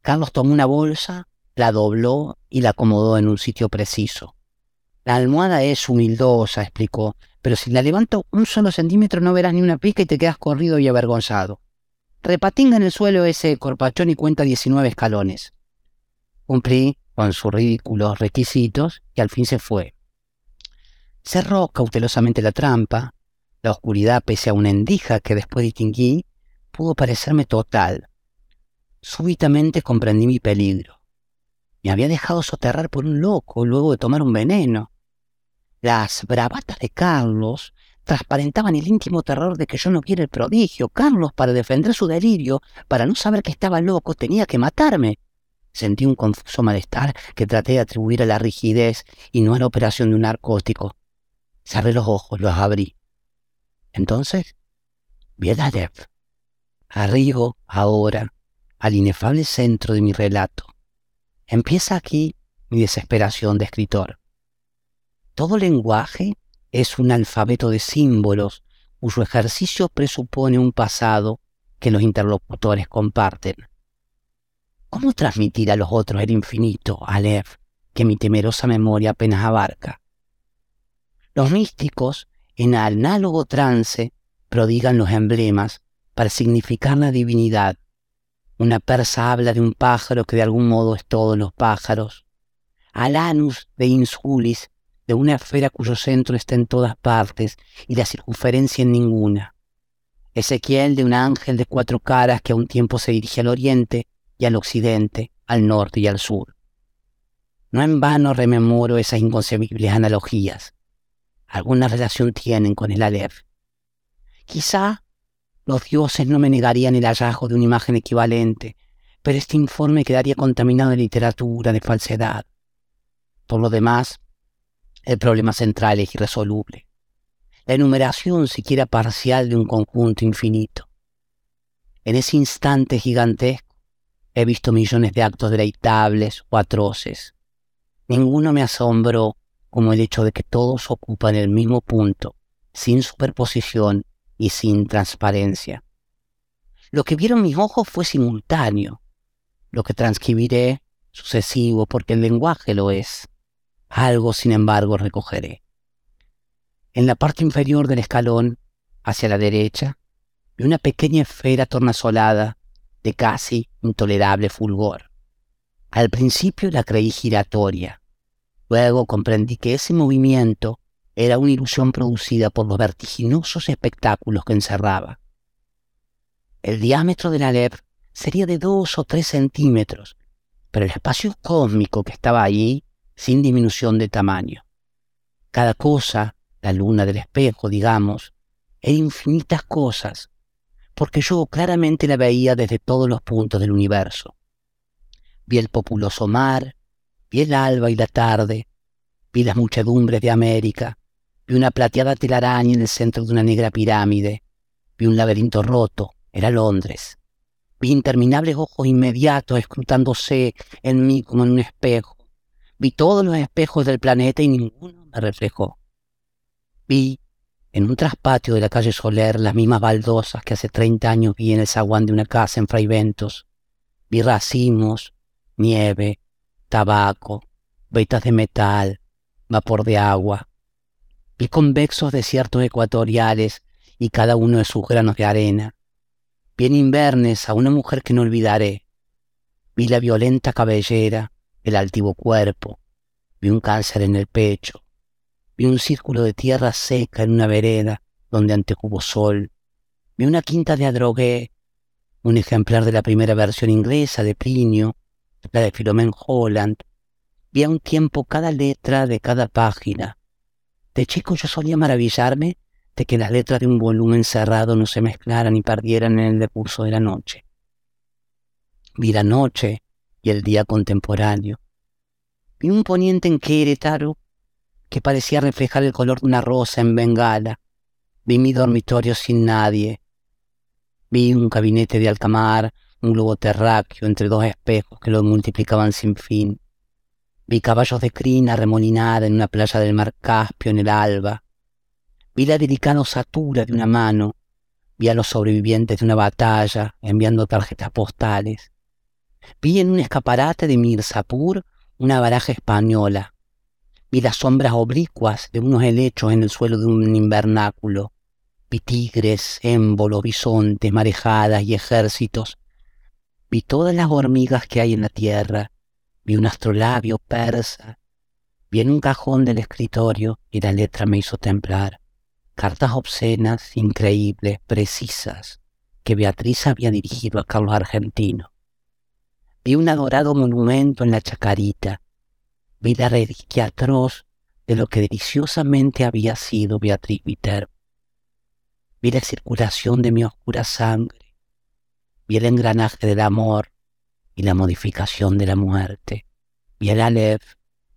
Carlos tomó una bolsa, la dobló y la acomodó en un sitio preciso. La almohada es humildosa, explicó, pero si la levanto un solo centímetro no verás ni una pica y te quedas corrido y avergonzado. Repatinga en el suelo ese corpachón y cuenta 19 escalones. Cumplí con sus ridículos requisitos y al fin se fue. Cerró cautelosamente la trampa. La oscuridad, pese a una endija que después distinguí, pudo parecerme total. Súbitamente comprendí mi peligro. Me había dejado soterrar por un loco luego de tomar un veneno. Las bravatas de Carlos transparentaban el íntimo terror de que yo no viera el prodigio. Carlos, para defender su delirio, para no saber que estaba loco, tenía que matarme. Sentí un confuso malestar que traté de atribuir a la rigidez y no a la operación de un narcótico. Cerré los ojos, los abrí. Entonces, vi a Dev. Arrigo, ahora, al inefable centro de mi relato. Empieza aquí mi desesperación de escritor. Todo lenguaje es un alfabeto de símbolos cuyo ejercicio presupone un pasado que los interlocutores comparten. ¿Cómo transmitir a los otros el infinito, Aleph, que mi temerosa memoria apenas abarca? Los místicos, en análogo trance, prodigan los emblemas para significar la divinidad. Una persa habla de un pájaro que de algún modo es todos los pájaros. Alanus de Insulis, de una esfera cuyo centro está en todas partes y la circunferencia en ninguna. Ezequiel de un ángel de cuatro caras que a un tiempo se dirige al oriente y al occidente, al norte y al sur. No en vano rememoro esas inconcebibles analogías. Alguna relación tienen con el Aleph. Quizá los dioses no me negarían el hallazgo de una imagen equivalente, pero este informe quedaría contaminado de literatura, de falsedad. Por lo demás, el problema central es irresoluble. La enumeración siquiera parcial de un conjunto infinito. En ese instante gigantesco, He visto millones de actos deleitables o atroces. Ninguno me asombró como el hecho de que todos ocupan el mismo punto, sin superposición y sin transparencia. Lo que vieron mis ojos fue simultáneo. Lo que transcribiré, sucesivo, porque el lenguaje lo es. Algo, sin embargo, recogeré. En la parte inferior del escalón, hacia la derecha, vi una pequeña esfera tornasolada de casi intolerable fulgor. Al principio la creí giratoria. Luego comprendí que ese movimiento era una ilusión producida por los vertiginosos espectáculos que encerraba. El diámetro de la LEP sería de dos o tres centímetros, pero el espacio cósmico que estaba allí sin disminución de tamaño. Cada cosa, la luna del espejo, digamos, era infinitas cosas, porque yo claramente la veía desde todos los puntos del universo. Vi el populoso mar, vi el alba y la tarde, vi las muchedumbres de América, vi una plateada telaraña en el centro de una negra pirámide, vi un laberinto roto, era Londres. Vi interminables ojos inmediatos escrutándose en mí como en un espejo. Vi todos los espejos del planeta y ninguno me reflejó. Vi en un traspatio de la calle Soler, las mismas baldosas que hace treinta años vi en el zaguán de una casa en Fraiventos, vi racimos, nieve, tabaco, vetas de metal, vapor de agua. Vi convexos desiertos ecuatoriales y cada uno de sus granos de arena. Vi en Invernes a una mujer que no olvidaré. Vi la violenta cabellera, el altivo cuerpo. Vi un cáncer en el pecho, Vi un círculo de tierra seca en una vereda donde antecubo sol. Vi una quinta de Adrogué, un ejemplar de la primera versión inglesa de Plinio, la de Philomène Holland. Vi a un tiempo cada letra de cada página. De chico yo solía maravillarme de que las letras de un volumen cerrado no se mezclaran y perdieran en el decurso de la noche. Vi la noche y el día contemporáneo. Vi un poniente en Querétaro que parecía reflejar el color de una rosa en Bengala. Vi mi dormitorio sin nadie. Vi un gabinete de alcamar, un globo terráqueo entre dos espejos que lo multiplicaban sin fin. Vi caballos de crina remolinada en una playa del mar Caspio en el alba. Vi la delicada osatura de una mano. Vi a los sobrevivientes de una batalla enviando tarjetas postales. Vi en un escaparate de Mirzapur una baraja española, Vi las sombras oblicuas de unos helechos en el suelo de un invernáculo. Vi tigres, émbolos, bisontes, marejadas y ejércitos. Vi todas las hormigas que hay en la tierra. Vi un astrolabio persa. Vi en un cajón del escritorio y la letra me hizo temblar. Cartas obscenas, increíbles, precisas, que Beatriz había dirigido a Carlos Argentino. Vi un adorado monumento en la chacarita. Vi la reliquia atroz de lo que deliciosamente había sido Beatriz Viterbo. Vi la circulación de mi oscura sangre. Vi el engranaje del amor y la modificación de la muerte. Vi el Aleph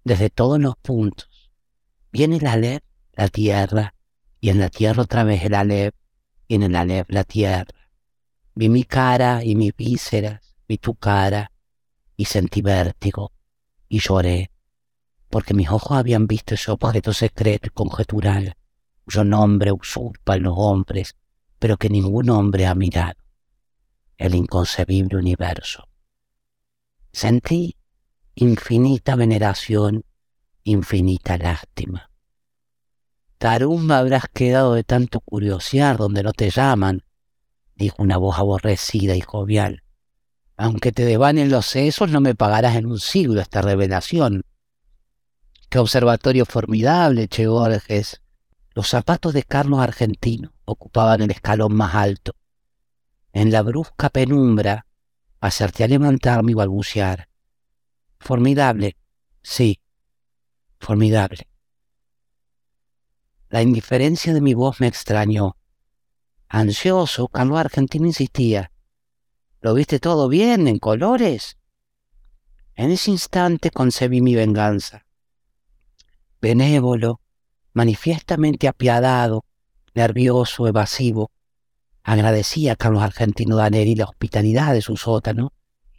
desde todos los puntos. Vi en el Aleph la tierra y en la tierra otra vez el Aleph y en el Aleph la tierra. Vi mi cara y mis vísceras, vi tu cara y sentí vértigo y lloré porque mis ojos habían visto ese objeto secreto y conjetural cuyo nombre usurpan los hombres, pero que ningún hombre ha mirado, el inconcebible universo. Sentí infinita veneración, infinita lástima. Tarumba habrás quedado de tanto curiosear donde no te llaman, dijo una voz aborrecida y jovial. Aunque te devanen los sesos, no me pagarás en un siglo esta revelación. Qué observatorio formidable, Che Borges. Los zapatos de Carlos Argentino ocupaban el escalón más alto. En la brusca penumbra acerté a levantarme y balbucear. Formidable, sí, formidable. La indiferencia de mi voz me extrañó. Ansioso, Carlos Argentino insistía. ¿Lo viste todo bien, en colores? En ese instante concebí mi venganza benévolo, manifiestamente apiadado, nervioso, evasivo, agradecía a Carlos Argentino Daneri la hospitalidad de su sótano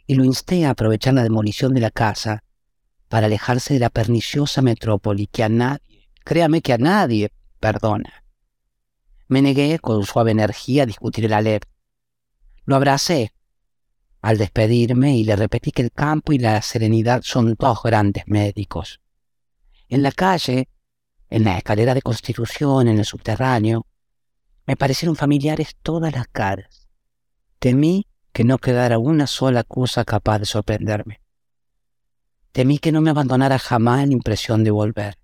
y lo insté a aprovechar la demolición de la casa para alejarse de la perniciosa metrópoli que a nadie, créame que a nadie, perdona. Me negué con suave energía a discutir el Alep. Lo abracé al despedirme y le repetí que el campo y la serenidad son dos grandes médicos. En la calle, en la escalera de Constitución, en el subterráneo, me parecieron familiares todas las caras. Temí que no quedara una sola cosa capaz de sorprenderme. Temí que no me abandonara jamás la impresión de volver.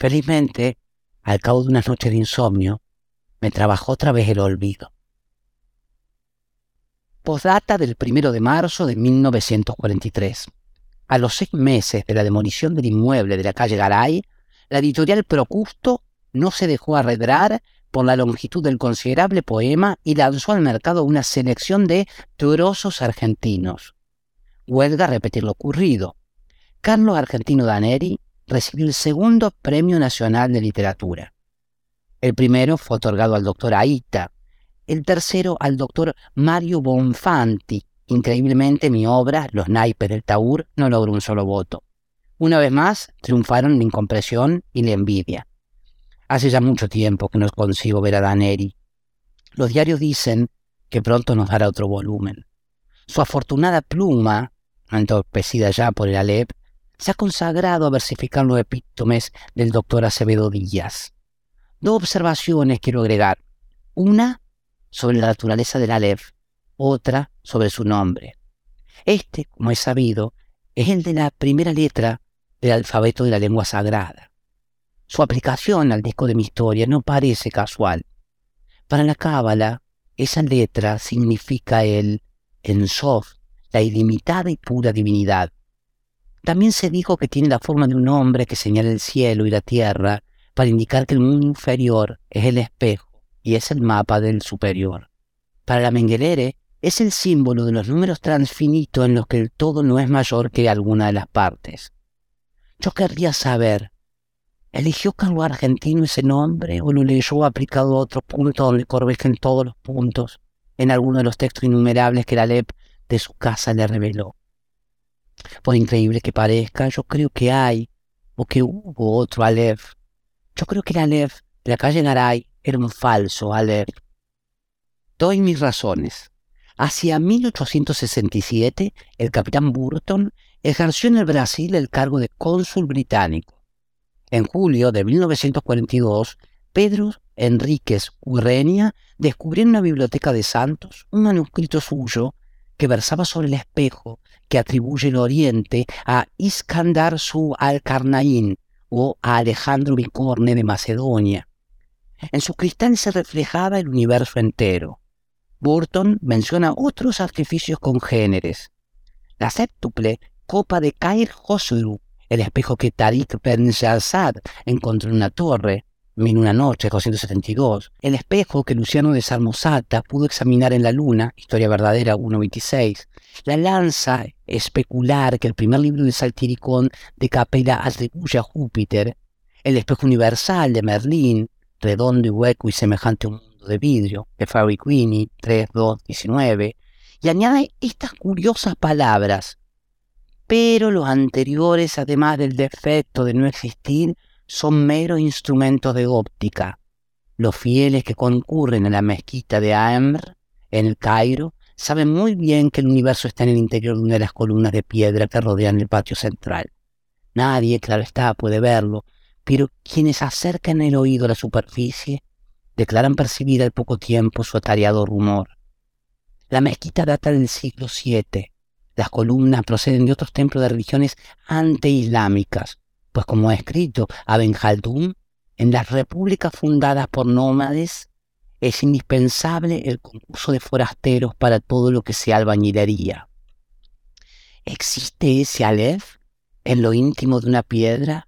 Felizmente, al cabo de unas noches de insomnio, me trabajó otra vez el olvido. Postdata del primero de marzo de 1943. A los seis meses de la demolición del inmueble de la calle Garay, la editorial Procusto no se dejó arredrar por la longitud del considerable poema y lanzó al mercado una selección de trozos argentinos. Huelga repetir lo ocurrido. Carlos Argentino Daneri recibió el segundo Premio Nacional de Literatura. El primero fue otorgado al doctor Aita, el tercero al doctor Mario Bonfanti, Increíblemente mi obra, Los naipes del Taur, no logró un solo voto. Una vez más, triunfaron la incompresión y la envidia. Hace ya mucho tiempo que no consigo ver a Daneri. Los diarios dicen que pronto nos dará otro volumen. Su afortunada pluma, entorpecida ya por el Alep, se ha consagrado a versificar los epítomes del doctor Acevedo Díaz. Dos observaciones quiero agregar. Una sobre la naturaleza del Alep otra sobre su nombre. Este, como es sabido, es el de la primera letra del alfabeto de la lengua sagrada. Su aplicación al disco de mi historia no parece casual. Para la Cábala, esa letra significa el Ensof, la ilimitada y pura divinidad. También se dijo que tiene la forma de un hombre que señala el cielo y la tierra para indicar que el mundo inferior es el espejo y es el mapa del superior. Para la Mengelere, es el símbolo de los números transfinitos en los que el todo no es mayor que alguna de las partes. Yo querría saber, ¿eligió Carlos Argentino ese nombre o lo leyó aplicado a otro punto donde corrigen todos los puntos en alguno de los textos innumerables que la LEP de su casa le reveló? Por increíble que parezca, yo creo que hay, o que hubo otro Aleph. Yo creo que el Aleph de la calle Garay era un falso Aleph. Doy mis razones. Hacia 1867, el capitán Burton ejerció en el Brasil el cargo de cónsul británico. En julio de 1942, Pedro Enríquez Urrenia descubrió en una biblioteca de Santos un manuscrito suyo que versaba sobre el espejo que atribuye el Oriente a Iskandar su al-Karnaín o a Alejandro Bicorne de Macedonia. En su cristal se reflejaba el universo entero. Burton menciona otros artificios congéneres. La séptuple copa de Kair Khosru, el espejo que Tariq Ben encontró en una torre, en una noche, 272, el espejo que Luciano de Sarmosata pudo examinar en la luna, historia verdadera 1.26, la lanza especular que el primer libro de Saltiricón de Capella atribuye a Júpiter, el espejo universal de Merlín, redondo y hueco y semejante a un mundo de vidrio, de Fairy Queenie 3.2.19, y añade estas curiosas palabras. Pero los anteriores, además del defecto de no existir, son meros instrumentos de óptica. Los fieles que concurren a la mezquita de Amr, en el Cairo, saben muy bien que el universo está en el interior de una de las columnas de piedra que rodean el patio central. Nadie, claro está, puede verlo, pero quienes acercan el oído a la superficie declaran percibir al poco tiempo su atareado rumor. La mezquita data del siglo VII. Las columnas proceden de otros templos de religiones anteislámicas, pues como ha escrito Aben Khaldun, en las repúblicas fundadas por nómades es indispensable el concurso de forasteros para todo lo que sea albañilería. ¿Existe ese Aleph en lo íntimo de una piedra?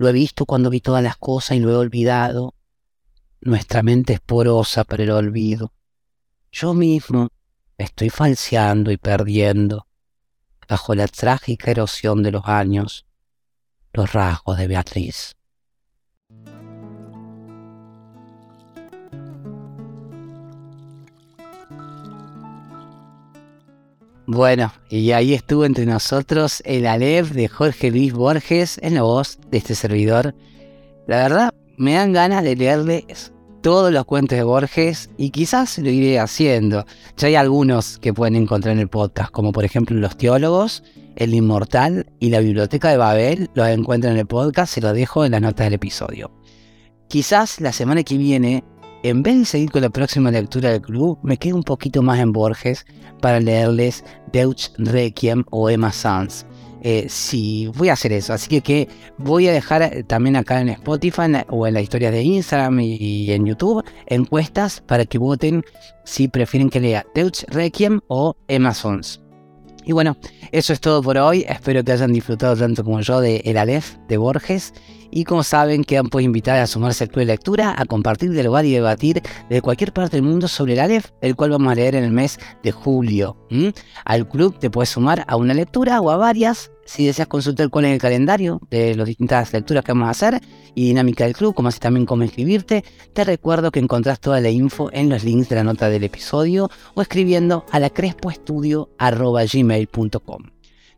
Lo he visto cuando vi todas las cosas y lo he olvidado. Nuestra mente es porosa para el olvido. Yo mismo estoy falseando y perdiendo bajo la trágica erosión de los años los rasgos de Beatriz. Bueno, y ahí estuvo entre nosotros el Aleph de Jorge Luis Borges en la voz de este servidor. La verdad, me dan ganas de leerles todos los cuentos de Borges y quizás lo iré haciendo. Ya hay algunos que pueden encontrar en el podcast, como por ejemplo Los Teólogos el Inmortal y la Biblioteca de Babel los encuentran en el podcast, se los dejo en las notas del episodio. Quizás la semana que viene, en vez de seguir con la próxima lectura del club, me quede un poquito más en Borges para leerles Deutsch Requiem o Emma Sanz. Eh, sí, voy a hacer eso. Así que, voy a dejar eh, también acá en Spotify o en la historia de Instagram y, en YouTube encuestas para que voten si prefieren que lea Deutsch Requiem o Emma Sanz. Y bueno, eso es todo por hoy. Espero que hayan disfrutado tanto como yo de El Aleph de Borges. Y como saben, quedan pues invitados a sumarse al club de lectura, a compartir, dialogar y debatir de cualquier parte del mundo sobre el Aleph, el cual vamos a leer en el mes de julio. Al club te puedes sumar a una lectura o a varias si deseas consultar cuál es el calendario de las distintas lecturas que vamos a hacer y dinámica del club, como así también cómo inscribirte, te recuerdo que encontrás toda la info en los links de la nota del episodio o escribiendo a la crespoestudio.gmail.com.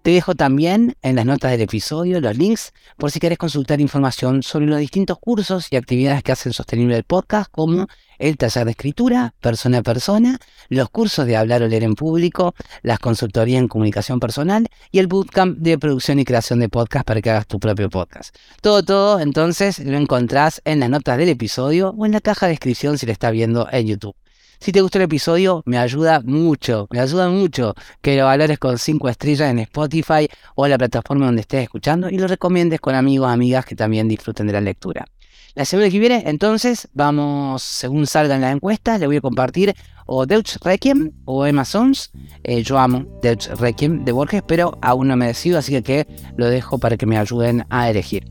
Te dejo también en las notas del episodio los links por si quieres consultar información sobre los distintos cursos y actividades que hacen sostenible el podcast, como el taller de escritura, persona a persona, los cursos de hablar o leer en público, las consultorías en comunicación personal y el bootcamp de producción y creación de podcast para que hagas tu propio podcast. Todo, todo, entonces lo encontrás en las notas del episodio o en la caja de descripción si lo estás viendo en YouTube. Si te gustó el episodio, me ayuda mucho, me ayuda mucho que lo valores con 5 estrellas en Spotify o la plataforma donde estés escuchando y lo recomiendes con amigos amigas que también disfruten de la lectura. La semana que viene, entonces, vamos, según salgan las encuestas, le voy a compartir o Deutsch Requiem o Emma Sons. Eh, yo amo Deutsch Requiem de Borges, pero aún no me decido, así que, que lo dejo para que me ayuden a elegir.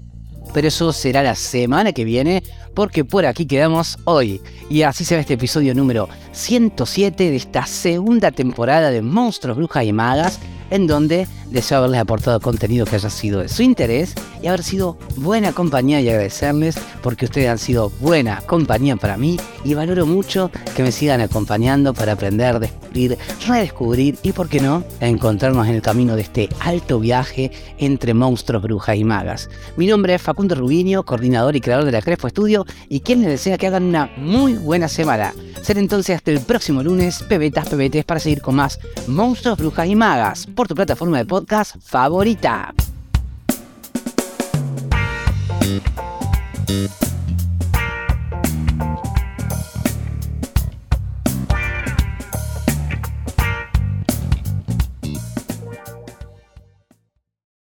Pero eso será la semana que viene, porque por aquí quedamos hoy. Y así se ve este episodio número 107 de esta segunda temporada de Monstruos, Brujas y Magas, en donde deseo haberles aportado contenido que haya sido de su interés y haber sido buena compañía y agradecerles porque ustedes han sido buena compañía para mí y valoro mucho que me sigan acompañando para aprender, descubrir, redescubrir y, por qué no, encontrarnos en el camino de este alto viaje entre monstruos, brujas y magas. Mi nombre es Facundo Rubinio, coordinador y creador de la Crespo Y quien les desea que hagan una muy buena semana. Ser entonces hasta el próximo lunes, pebetas, pebetes, para seguir con más monstruos, brujas y magas por tu plataforma de podcast favorita.